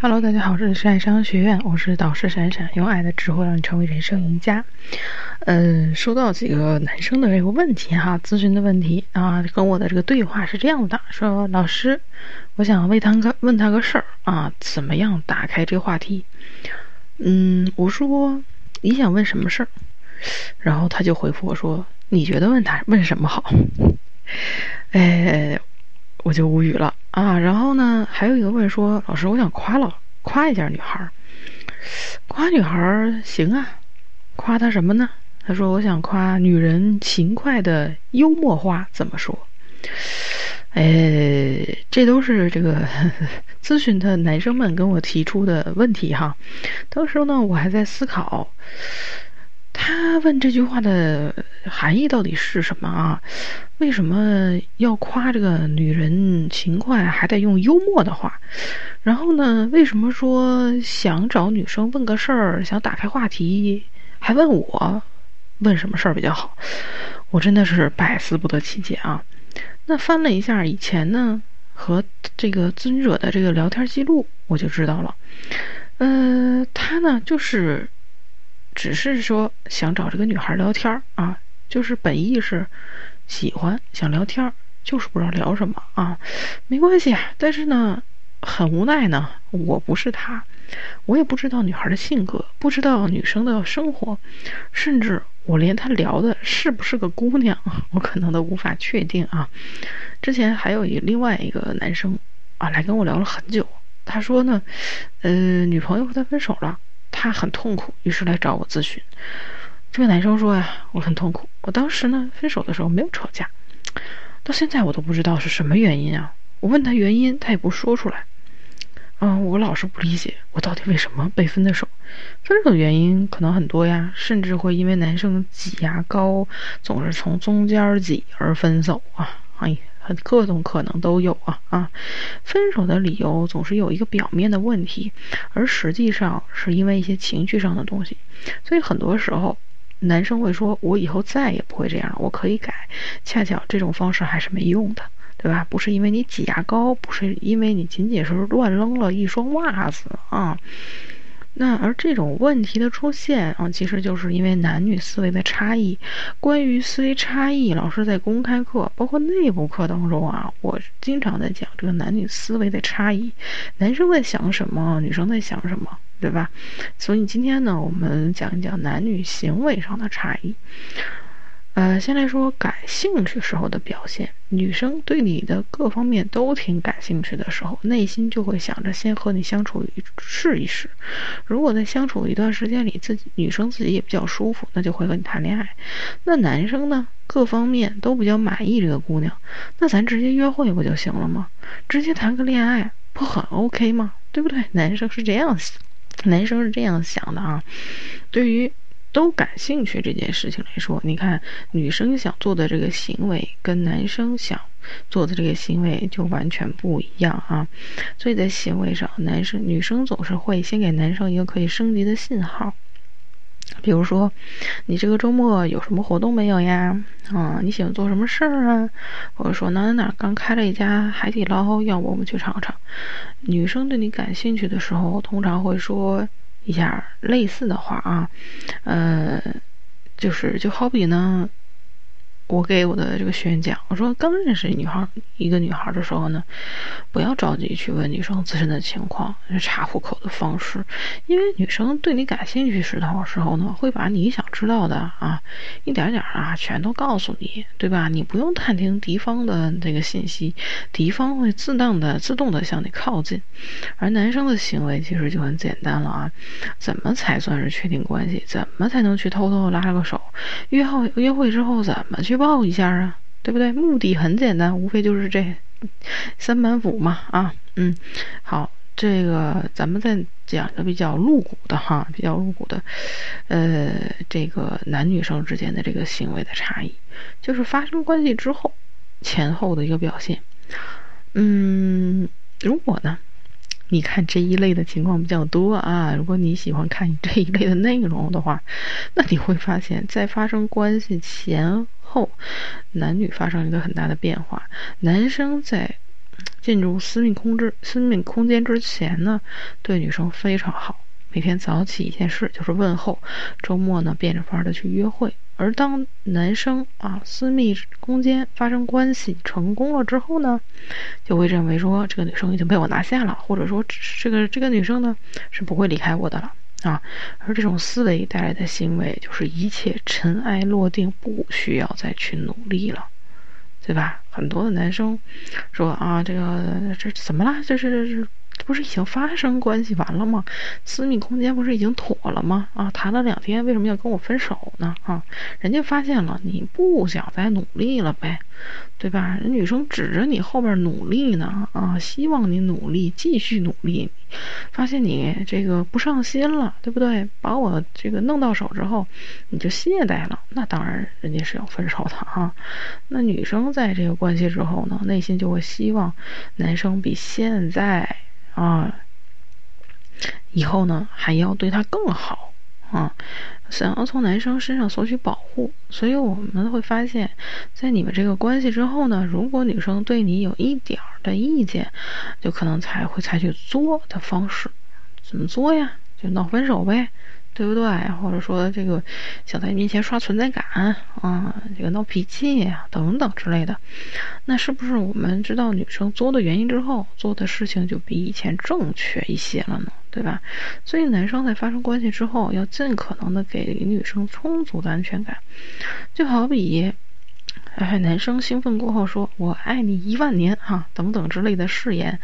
Hello，大家好，这里是爱商学院，我是导师闪闪，用爱的智慧让你成为人生赢家。嗯，收到几个男生的这个问题哈，咨询的问题啊，跟我的这个对话是这样的：说老师，我想问他个问他个事儿啊，怎么样打开这个话题？嗯，我说你想问什么事儿？然后他就回复我说，你觉得问他问什么好？哎，我就无语了。啊，然后呢，还有一个问说，老师，我想夸老夸一下女孩儿，夸女孩儿行啊，夸她什么呢？他说我想夸女人勤快的幽默话怎么说？哎，这都是这个 咨询的男生们跟我提出的问题哈。当时呢，我还在思考。他问这句话的含义到底是什么啊？为什么要夸这个女人勤快，还得用幽默的话？然后呢，为什么说想找女生问个事儿，想打开话题，还问我问什么事儿比较好？我真的是百思不得其解啊！那翻了一下以前呢和这个咨询者的这个聊天记录，我就知道了。呃，他呢就是。只是说想找这个女孩聊天啊，就是本意是喜欢想聊天就是不知道聊什么啊，没关系，但是呢，很无奈呢，我不是他，我也不知道女孩的性格，不知道女生的生活，甚至我连她聊的是不是个姑娘，我可能都无法确定啊。之前还有一另外一个男生啊，来跟我聊了很久，他说呢，呃，女朋友和他分手了。他很痛苦，于是来找我咨询。这个男生说呀，我很痛苦。我当时呢，分手的时候没有吵架，到现在我都不知道是什么原因啊。我问他原因，他也不说出来。嗯，我老是不理解，我到底为什么被分的手？分手的原因可能很多呀，甚至会因为男生挤牙膏总是从中间挤而分手啊。哎。呀各种可能都有啊啊！分手的理由总是有一个表面的问题，而实际上是因为一些情绪上的东西。所以很多时候，男生会说：“我以后再也不会这样了，我可以改。”恰巧这种方式还是没用的，对吧？不是因为你挤牙膏，不是因为你仅仅是乱扔了一双袜子啊。那而这种问题的出现啊，其实就是因为男女思维的差异。关于思维差异，老师在公开课，包括内部课当中啊，我经常在讲这个男女思维的差异。男生在想什么，女生在想什么，对吧？所以今天呢，我们讲一讲男女行为上的差异。呃，先来说感兴趣时候的表现。女生对你的各方面都挺感兴趣的时候，内心就会想着先和你相处试一试。如果在相处一段时间里，自己女生自己也比较舒服，那就会和你谈恋爱。那男生呢，各方面都比较满意这个姑娘，那咱直接约会不就行了吗？直接谈个恋爱不很 OK 吗？对不对？男生是这样想，男生是这样想的啊。对于。都感兴趣这件事情来说，你看女生想做的这个行为跟男生想做的这个行为就完全不一样啊。所以在行为上，男生女生总是会先给男生一个可以升级的信号，比如说你这个周末有什么活动没有呀？啊，你喜欢做什么事儿啊？或者说哪哪哪刚开了一家海底捞，要不我们去尝尝？女生对你感兴趣的时候，通常会说。一下类似的话啊，呃，就是就好比呢。我给我的这个学员讲，我说刚认识女孩一个女孩的时候呢，不要着急去问女生自身的情况，查户口的方式，因为女生对你感兴趣时的时候呢，会把你想知道的啊，一点点啊，全都告诉你，对吧？你不用探听敌方的这个信息，敌方会自动的、自动的向你靠近。而男生的行为其实就很简单了啊，怎么才算是确定关系？怎么才能去偷偷拉个手？约会约会之后怎么去？汇报一下啊，对不对？目的很简单，无非就是这三板斧嘛啊，嗯，好，这个咱们再讲一个比较露骨的哈，比较露骨的，呃，这个男女生之间的这个行为的差异，就是发生关系之后前后的一个表现。嗯，如果呢，你看这一类的情况比较多啊，如果你喜欢看这一类的内容的话，那你会发现在发生关系前。后，男女发生一个很大的变化。男生在进入私密空之私密空间之前呢，对女生非常好。每天早起一件事就是问候，周末呢变着法儿的去约会。而当男生啊私密空间发生关系成功了之后呢，就会认为说这个女生已经被我拿下了，或者说这个这个女生呢是不会离开我的了啊。而这种思维带来的行为就是一切尘埃落定，不需要再去努力了，对吧？很多的男生说啊，这个这怎么了？这是。不是已经发生关系完了吗？私密空间不是已经妥了吗？啊，谈了两天，为什么要跟我分手呢？啊，人家发现了你不想再努力了呗，对吧？人女生指着你后边努力呢，啊，希望你努力，继续努力。发现你这个不上心了，对不对？把我这个弄到手之后，你就懈怠了，那当然人家是要分手的哈。那女生在这个关系之后呢，内心就会希望男生比现在。啊，以后呢还要对他更好啊，想要从男生身上索取保护，所以我们会发现，在你们这个关系之后呢，如果女生对你有一点儿的意见，就可能才会采取作的方式，怎么作呀？就闹分手呗。对不对？或者说这个想在你面前刷存在感啊，这个闹脾气呀等等之类的，那是不是我们知道女生作的原因之后，做的事情就比以前正确一些了呢？对吧？所以男生在发生关系之后，要尽可能的给女生充足的安全感，就好比。哎，男生兴奋过后说“我爱你一万年”哈，等等之类的誓言，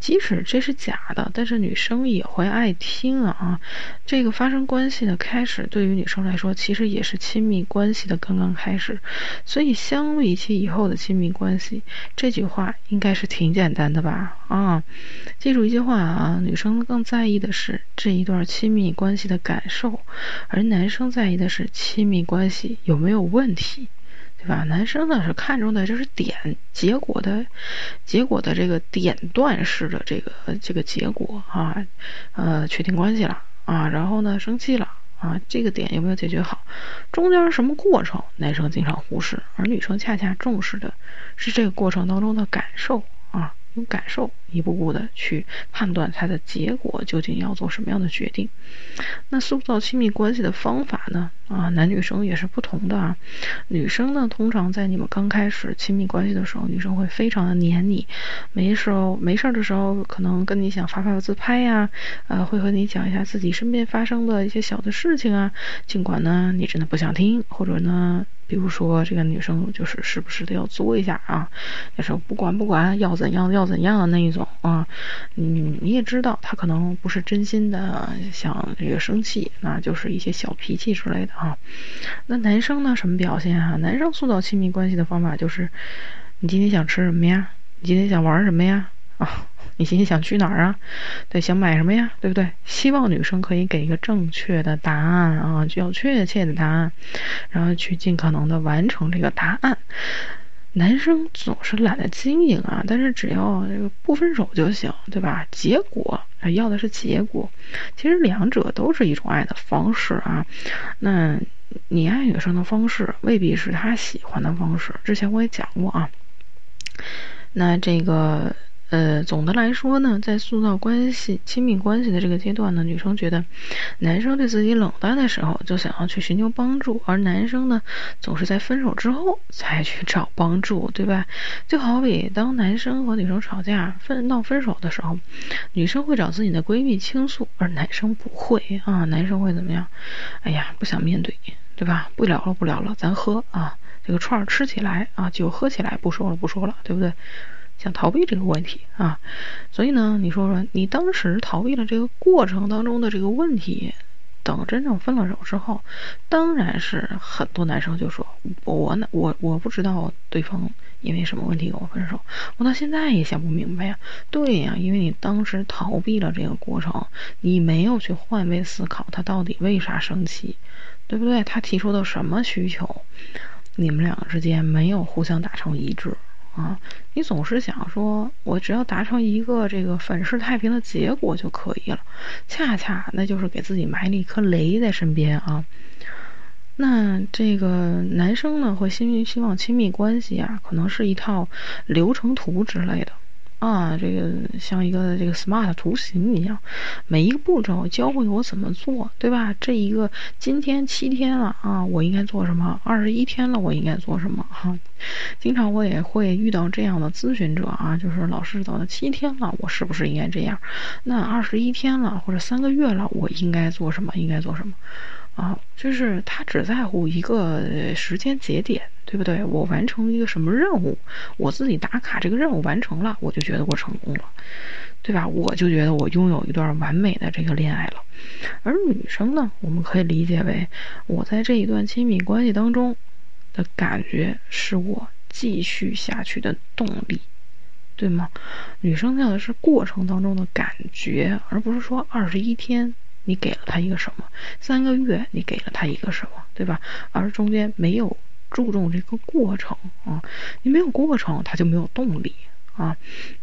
即使这是假的，但是女生也会爱听啊。这个发生关系的开始，对于女生来说，其实也是亲密关系的刚刚开始。所以，相比起以后的亲密关系，这句话应该是挺简单的吧？啊，记住一句话啊，女生更在意的是这一段亲密关系的感受，而男生在意的是亲密关系有没有问题。对吧？男生呢是看重的就是点结果的，结果的这个点段式的这个这个结果啊，呃，确定关系了啊，然后呢生气了啊，这个点有没有解决好？中间什么过程？男生经常忽视，而女生恰恰重视的是这个过程当中的感受。用感受一步步的去判断它的结果究竟要做什么样的决定。那塑造亲密关系的方法呢？啊，男女生也是不同的啊。女生呢，通常在你们刚开始亲密关系的时候，女生会非常的黏你，没时候没事儿的时候，可能跟你想发发自拍呀，呃，会和你讲一下自己身边发生的一些小的事情啊。尽管呢，你真的不想听，或者呢。比如说，这个女生就是时不时的要作一下啊，也是不管不管要怎样要怎样的那一种啊，你，你也知道她可能不是真心的想这个生气，那就是一些小脾气之类的啊。那男生呢，什么表现啊？男生塑造亲密关系的方法就是，你今天想吃什么呀？你今天想玩什么呀？啊。你心里想去哪儿啊？对，想买什么呀？对不对？希望女生可以给一个正确的答案啊，就要确切的答案，然后去尽可能的完成这个答案。男生总是懒得经营啊，但是只要这个不分手就行，对吧？结果要的是结果，其实两者都是一种爱的方式啊。那你爱女生的方式未必是她喜欢的方式，之前我也讲过啊。那这个。呃，总的来说呢，在塑造关系、亲密关系的这个阶段呢，女生觉得男生对自己冷淡的时候，就想要去寻求帮助，而男生呢，总是在分手之后才去找帮助，对吧？就好比当男生和女生吵架、分闹分手的时候，女生会找自己的闺蜜倾诉，而男生不会啊，男生会怎么样？哎呀，不想面对，对吧？不聊了，不聊了，咱喝啊，这个串儿吃起来啊，酒喝起来，不说了，不说了，对不对？想逃避这个问题啊，所以呢，你说说，你当时逃避了这个过程当中的这个问题，等真正分了手之后，当然是很多男生就说，我呢，我我不知道对方因为什么问题跟我分手，我到现在也想不明白呀。对呀，因为你当时逃避了这个过程，你没有去换位思考他到底为啥生气，对不对？他提出的什么需求，你们两个之间没有互相达成一致。啊，你总是想说，我只要达成一个这个粉饰太平的结果就可以了，恰恰那就是给自己埋了一颗雷在身边啊。那这个男生呢，会希希望亲密关系啊，可能是一套流程图之类的啊，这个像一个这个 smart 图形一样，每一个步骤教会我怎么做，对吧？这一个今天七天了啊，我应该做什么？二十一天了，我应该做什么？哈，经常我也会遇到这样的咨询者啊，就是老师等了七天了，我是不是应该这样？那二十一天了或者三个月了，我应该做什么？应该做什么？啊，就是他只在乎一个时间节点，对不对？我完成一个什么任务，我自己打卡这个任务完成了，我就觉得我成功了，对吧？我就觉得我拥有一段完美的这个恋爱了。而女生呢，我们可以理解为我在这一段亲密关系当中的感觉是我继续下去的动力，对吗？女生要的是过程当中的感觉，而不是说二十一天。你给了他一个什么？三个月你给了他一个什么？对吧？而中间没有注重这个过程啊，你没有过程，他就没有动力啊。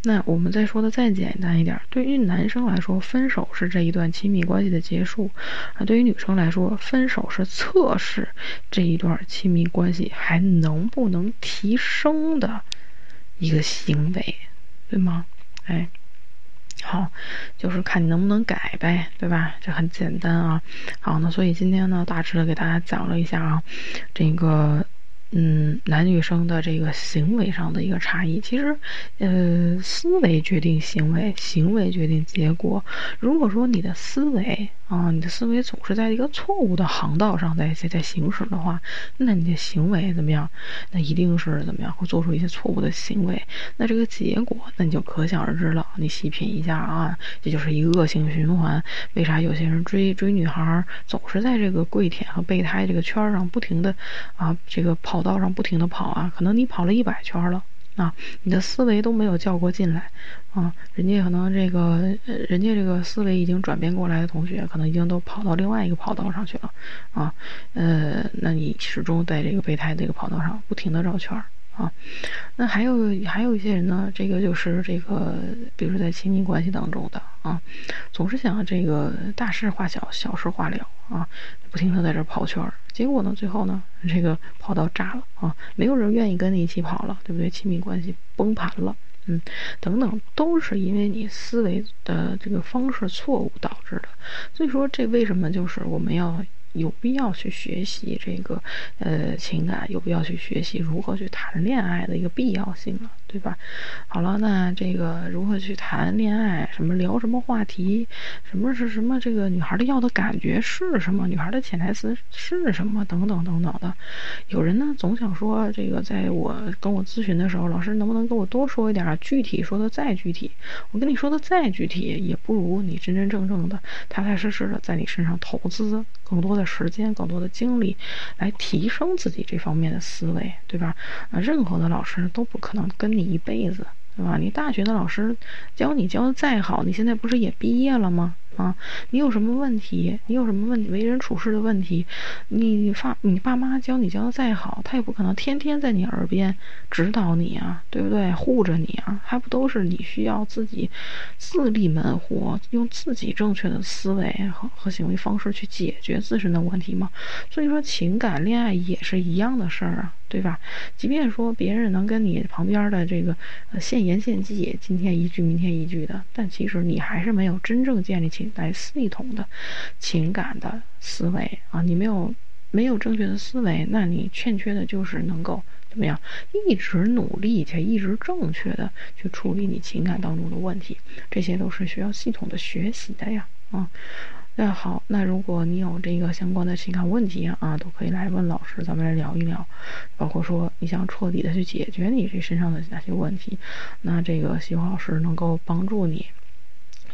那我们再说的再简单一点，对于男生来说，分手是这一段亲密关系的结束啊；对于女生来说，分手是测试这一段亲密关系还能不能提升的一个行为，对吗？哎。好，就是看你能不能改呗，对吧？这很简单啊。好，那所以今天呢，大致的给大家讲了一下啊，这个。嗯，男女生的这个行为上的一个差异，其实，呃，思维决定行为，行为决定结果。如果说你的思维啊，你的思维总是在一个错误的航道上在在在行驶的话，那你的行为怎么样？那一定是怎么样会做出一些错误的行为。那这个结果，那你就可想而知了。你细品一下啊，这就是一个恶性循环。为啥有些人追追女孩总是在这个跪舔和备胎这个圈上不停的啊这个跑跑？道上不停的跑啊，可能你跑了一百圈了啊，你的思维都没有叫过进来啊，人家可能这个，人家这个思维已经转变过来的同学，可能已经都跑到另外一个跑道上去了啊，呃，那你始终在这个备胎这个跑道上不停的绕圈儿。啊，那还有还有一些人呢，这个就是这个，比如说在亲密关系当中的啊，总是想这个大事化小，小事化了啊，不停的在这跑圈儿，结果呢，最后呢，这个跑到炸了啊，没有人愿意跟你一起跑了，对不对？亲密关系崩盘了，嗯，等等，都是因为你思维的这个方式错误导致的。所以说，这为什么就是我们要。有必要去学习这个，呃，情感有必要去学习如何去谈恋爱的一个必要性了。对吧？好了，那这个如何去谈恋爱？什么聊什么话题？什么是什么？这个女孩的要的感觉是什么？女孩的潜台词是什么？等等等等的。有人呢总想说，这个在我跟我咨询的时候，老师能不能跟我多说一点具体？说的再具体，我跟你说的再具体，也不如你真真正正的、踏踏实实的在你身上投资更多的时间、更多的精力，来提升自己这方面的思维，对吧？啊，任何的老师都不可能跟你。一辈子，对吧？你大学的老师教你教的再好，你现在不是也毕业了吗？啊，你有什么问题？你有什么问题为人处事的问题？你发你爸妈教你教的再好，他也不可能天天在你耳边指导你啊，对不对？护着你啊，还不都是你需要自己自立门户，用自己正确的思维和和行为方式去解决自身的问题吗？所以说，情感恋爱也是一样的事儿啊，对吧？即便说别人能跟你旁边的这个呃现言现计，今天一句明天一句的，但其实你还是没有真正建立起。来系统的情感的思维啊，你没有没有正确的思维，那你欠缺的就是能够怎么样一直努力且一直正确的去处理你情感当中的问题，这些都是需要系统的学习的呀啊。那好，那如果你有这个相关的情感问题啊，都可以来问老师，咱们来聊一聊。包括说你想彻底的去解决你这身上的哪些问题，那这个希望老师能够帮助你。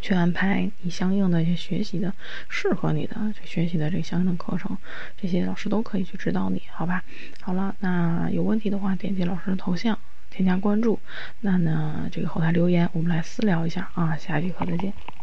去安排你相应的一些学习的，适合你的这学习的这相应的课程，这些老师都可以去指导你，好吧？好了，那有问题的话，点击老师的头像，添加关注，那呢这个后台留言，我们来私聊一下啊。下一节课再见。